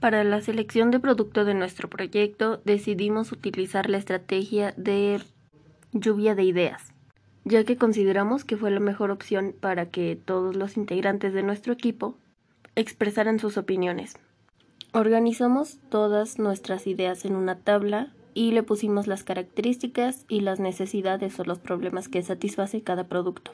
Para la selección de producto de nuestro proyecto decidimos utilizar la estrategia de lluvia de ideas, ya que consideramos que fue la mejor opción para que todos los integrantes de nuestro equipo expresaran sus opiniones. Organizamos todas nuestras ideas en una tabla y le pusimos las características y las necesidades o los problemas que satisface cada producto.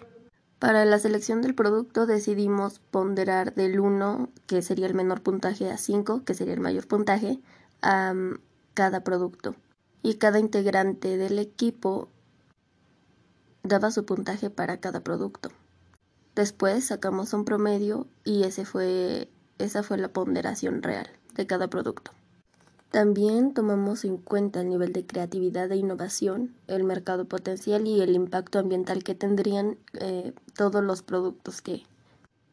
Para la selección del producto decidimos ponderar del 1, que sería el menor puntaje, a 5, que sería el mayor puntaje, a mm, cada producto. Y cada integrante del equipo daba su puntaje para cada producto. Después sacamos un promedio y ese fue, esa fue la ponderación real de cada producto. También tomamos en cuenta el nivel de creatividad e innovación, el mercado potencial y el impacto ambiental que tendrían eh, todos los productos que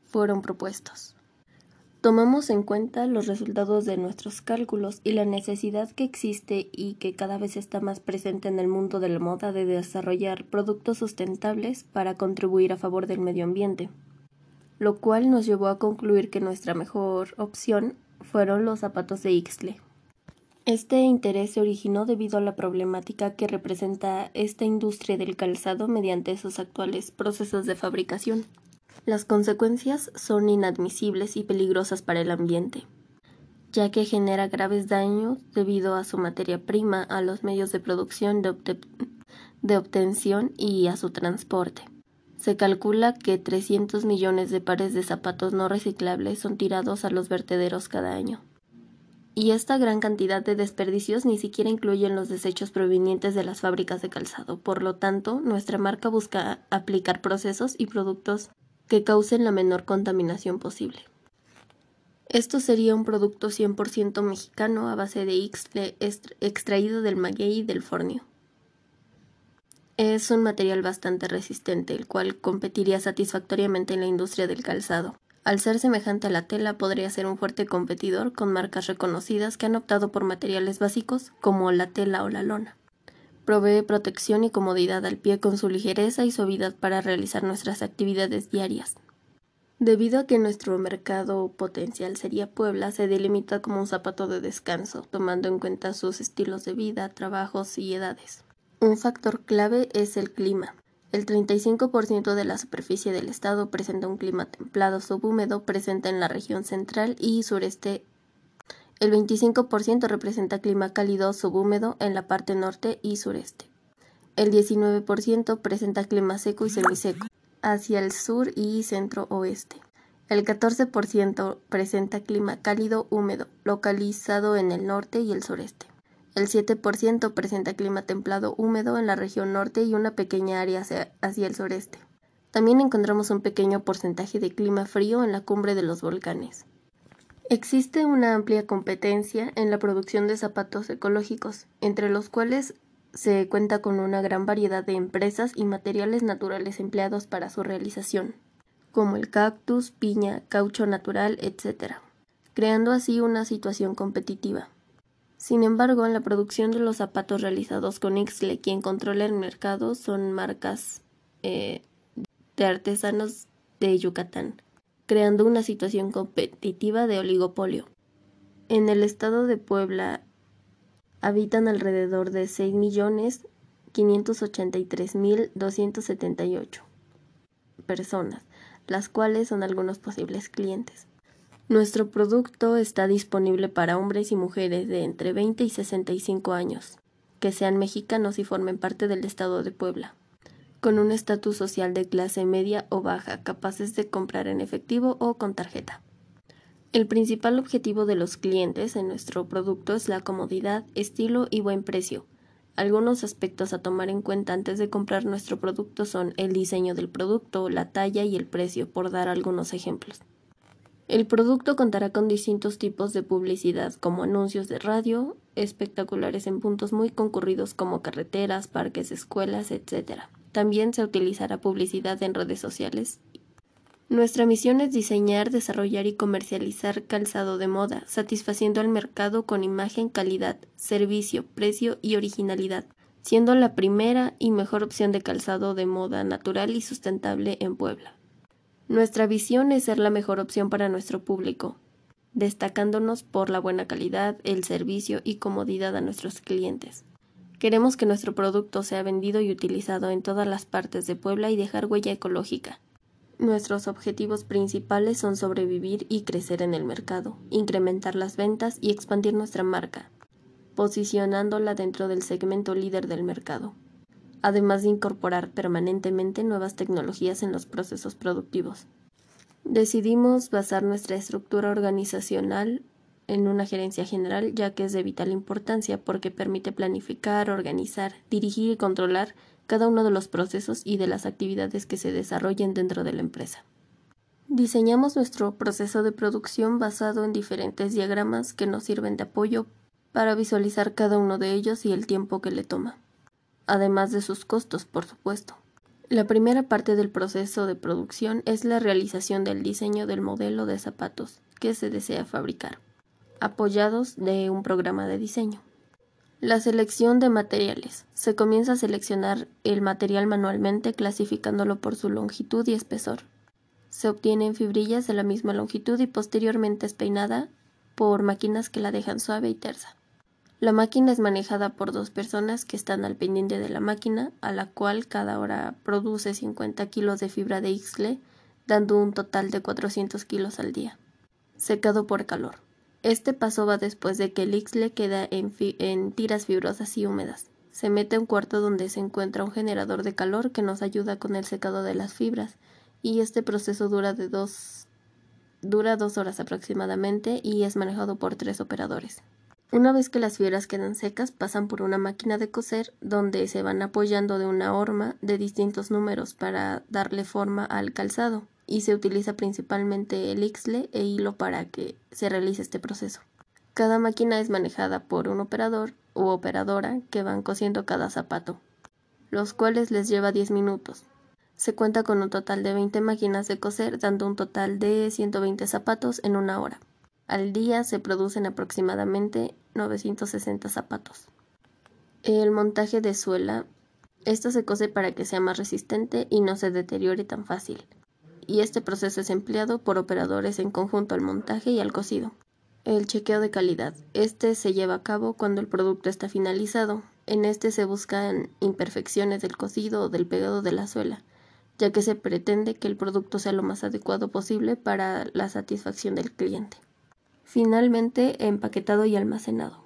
fueron propuestos. Tomamos en cuenta los resultados de nuestros cálculos y la necesidad que existe y que cada vez está más presente en el mundo de la moda de desarrollar productos sustentables para contribuir a favor del medio ambiente, lo cual nos llevó a concluir que nuestra mejor opción fueron los zapatos de Ixtle. Este interés se originó debido a la problemática que representa esta industria del calzado mediante sus actuales procesos de fabricación. Las consecuencias son inadmisibles y peligrosas para el ambiente, ya que genera graves daños debido a su materia prima, a los medios de producción, de, obtención y a su transporte. Se calcula que 300 millones de pares de zapatos no reciclables son tirados a los vertederos cada año y esta gran cantidad de desperdicios ni siquiera incluyen los desechos provenientes de las fábricas de calzado. Por lo tanto, nuestra marca busca aplicar procesos y productos que causen la menor contaminación posible. Esto sería un producto 100% mexicano a base de ixtle extraído del maguey y del fornio. Es un material bastante resistente, el cual competiría satisfactoriamente en la industria del calzado. Al ser semejante a la tela, podría ser un fuerte competidor con marcas reconocidas que han optado por materiales básicos como la tela o la lona. Provee protección y comodidad al pie con su ligereza y suavidad para realizar nuestras actividades diarias. Debido a que nuestro mercado potencial sería Puebla, se delimita como un zapato de descanso, tomando en cuenta sus estilos de vida, trabajos y edades. Un factor clave es el clima. El 35% de la superficie del estado presenta un clima templado subhúmedo, presente en la región central y sureste. El 25% representa clima cálido subhúmedo en la parte norte y sureste. El 19% presenta clima seco y semiseco hacia el sur y centro-oeste. El 14% presenta clima cálido húmedo, localizado en el norte y el sureste. El 7% presenta clima templado húmedo en la región norte y una pequeña área hacia, el sureste. También encontramos un pequeño porcentaje de clima frío en la cumbre de los volcanes. Existe una amplia competencia en la producción de zapatos ecológicos, entre los cuales se cuenta con una gran variedad de empresas y materiales naturales empleados para su realización, como el cactus, piña, caucho natural, etc., creando así una situación competitiva. Sin embargo, en la producción de los zapatos realizados con Ixle, quien controla el mercado son marcas eh, de artesanos de Yucatán, creando una situación competitiva de oligopolio. En el estado de Puebla habitan alrededor de 6.583.278 personas, las cuales son algunos posibles clientes. Nuestro producto está disponible para hombres y mujeres de entre 20 y 65 años, que sean mexicanos y formen parte del Estado de Puebla, con un estatus social de clase media o baja, capaces de comprar en efectivo o con tarjeta. El principal objetivo de los clientes en nuestro producto es la comodidad, estilo y buen precio. Algunos aspectos a tomar en cuenta antes de comprar nuestro producto son el diseño del producto, la talla y el precio, por dar algunos ejemplos. El producto contará con distintos tipos de publicidad, como anuncios de radio, espectaculares en puntos muy concurridos como carreteras, parques, escuelas, etc. También se utilizará publicidad en redes sociales. Nuestra misión es diseñar, desarrollar y comercializar calzado de moda, satisfaciendo al mercado con imagen, calidad, servicio, precio y originalidad, siendo la primera y mejor opción de calzado de moda natural y sustentable en Puebla. Nuestra visión es ser la mejor opción para nuestro público. destacándonos por la buena calidad, el servicio y comodidad a nuestros clientes. Queremos que nuestro producto sea vendido y utilizado en todas las partes de Puebla y dejar huella ecológica. Nuestros objetivos principales son sobrevivir y crecer en el mercado, incrementar las ventas y expandir nuestra marca, posicionándola dentro del segmento líder del mercado, además de incorporar permanentemente nuevas tecnologías en los procesos productivos. Decidimos basar nuestra estructura organizacional en una gerencia general, ya que es de vital importancia porque permite planificar, organizar, dirigir y controlar cada uno de los procesos y de las actividades que se desarrollen dentro de la empresa. Diseñamos nuestro proceso de producción basado en diferentes diagramas que nos sirven de apoyo para visualizar cada uno de ellos y el tiempo que le toma, además de sus costos, por supuesto. La primera parte del proceso de producción es la realización del diseño del modelo de zapatos que se desea fabricar, apoyados de un programa de diseño. La selección de materiales. Se comienza a seleccionar el material manualmente clasificándolo por su longitud y espesor. Se obtienen fibrillas de la misma longitud y posteriormente es peinada por máquinas que la dejan suave y tersa. La máquina es manejada por dos personas que están al pendiente de la máquina, a la cual cada hora produce 50 kilos de fibra de Ixle, dando un total de 400 kilos al día. Secado por calor. Este paso va después de que el Ixle queda en, en tiras fibrosas y húmedas. Se mete a un cuarto donde se encuentra un generador de calor que nos ayuda con el secado de las fibras, y este proceso dura de dos dura dos horas aproximadamente y es manejado por tres operadores. Una vez que las fibras quedan secas, pasan por una máquina de coser donde se van apoyando de una horma de distintos números para darle forma al calzado y se utiliza principalmente el ixle e hilo para que se realice este proceso. Cada máquina es manejada por un operador u operadora que van cosiendo cada zapato, los cuales les lleva 10 minutos. Se cuenta con un total de 20 máquinas de coser, dando un total de 120 zapatos en una hora. Al día se producen aproximadamente 960 zapatos. El montaje de suela. Esto se cose para que sea más resistente y no se deteriore tan fácil. Y este proceso es empleado por operadores en conjunto al montaje y al cosido. El chequeo de calidad. Este se lleva a cabo cuando el producto está finalizado. En este se buscan imperfecciones del cosido o del pegado de la suela, ya que se pretende que el producto sea lo más adecuado posible para la satisfacción del cliente. Finalmente, empaquetado y almacenado.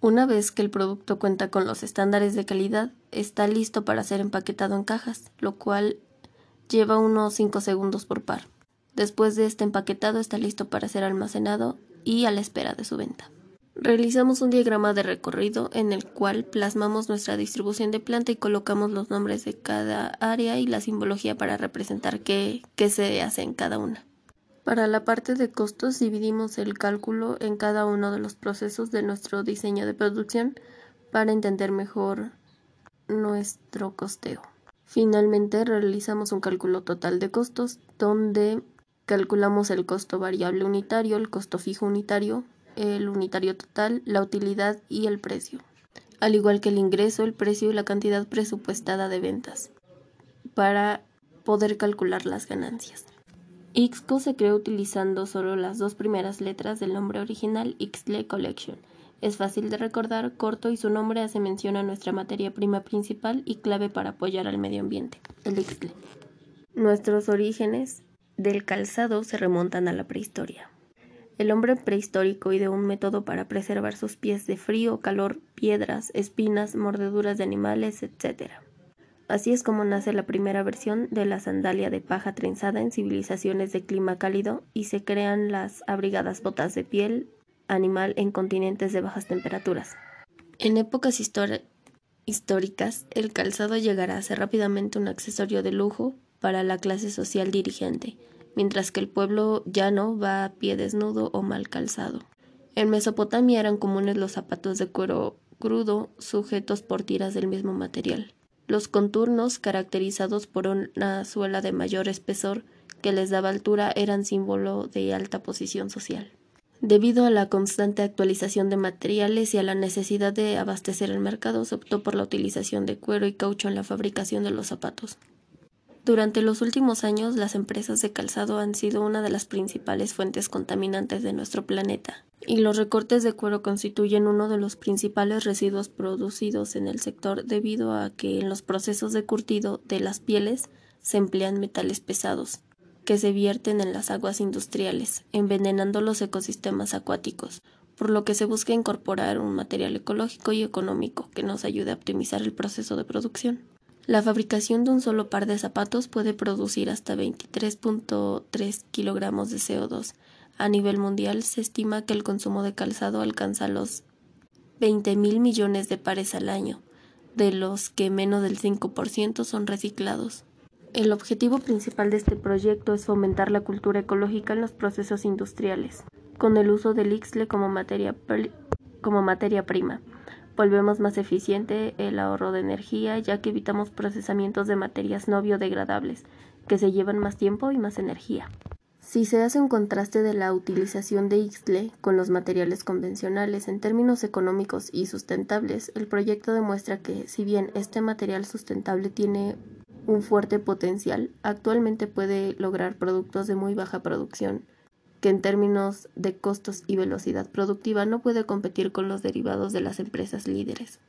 Una vez que el producto cuenta con los estándares de calidad, está listo para ser empaquetado en cajas, lo cual lleva unos 5 segundos por par. Después de este empaquetado está listo para ser almacenado y a la espera de su venta. Realizamos un diagrama de recorrido en el cual plasmamos nuestra distribución de planta y colocamos los nombres de cada área y la simbología para representar qué, qué se hace en cada una. Para la parte de costos dividimos el cálculo en cada uno de los procesos de nuestro diseño de producción para entender mejor nuestro costeo. Finalmente realizamos un cálculo total de costos donde calculamos el costo variable unitario, el costo fijo unitario, el unitario total, la utilidad y el precio, al igual que el ingreso, el precio y la cantidad presupuestada de ventas, para poder calcular las ganancias. Ixco se creó utilizando solo las dos primeras letras del nombre original Ixtle Collection. Es fácil de recordar, corto y su nombre hace mención a nuestra materia prima principal y clave para apoyar al medio ambiente, el Ixtle. Nuestros orígenes del calzado se remontan a la prehistoria. El hombre prehistórico ideó un método para preservar sus pies de frío, calor, piedras, espinas, mordeduras de animales, etc. Así es como nace la primera versión de la sandalia de paja trenzada en civilizaciones de clima cálido y se crean las abrigadas botas de piel animal en continentes de bajas temperaturas. En épocas históricas, el calzado llegará a ser rápidamente un accesorio de lujo para la clase social dirigente, mientras que el pueblo llano va a pie desnudo o mal calzado. En Mesopotamia eran comunes los zapatos de cuero crudo sujetos por tiras del mismo material. Los contornos, caracterizados por una suela de mayor espesor que les daba altura, eran símbolo de alta posición social. Debido a la constante actualización de materiales y a la necesidad de abastecer el mercado, se optó por la utilización de cuero y caucho en la fabricación de los zapatos. Durante los últimos años, las empresas de calzado han sido una de las principales fuentes contaminantes de nuestro planeta, y los recortes de cuero constituyen uno de los principales residuos producidos en el sector debido a que en los procesos de curtido de las pieles se emplean metales pesados, que se vierten en las aguas industriales, envenenando los ecosistemas acuáticos, por lo que se busca incorporar un material ecológico y económico que nos ayude a optimizar el proceso de producción. La fabricación de un solo par de zapatos puede producir hasta 23.3 kilogramos de CO2. A nivel mundial se estima que el consumo de calzado alcanza los 20 mil millones de pares al año, de los que menos del 5% son reciclados. El objetivo principal de este proyecto es fomentar la cultura ecológica en los procesos industriales, con el uso del IXLE como materia, como materia prima volvemos más eficiente el ahorro de energía ya que evitamos procesamientos de materias no biodegradables que se llevan más tiempo y más energía. Si se hace un contraste de la utilización de IXLE con los materiales convencionales en términos económicos y sustentables, el proyecto demuestra que si bien este material sustentable tiene un fuerte potencial, actualmente puede lograr productos de muy baja producción que en términos de costos y velocidad productiva no puede competir con los derivados de las empresas líderes.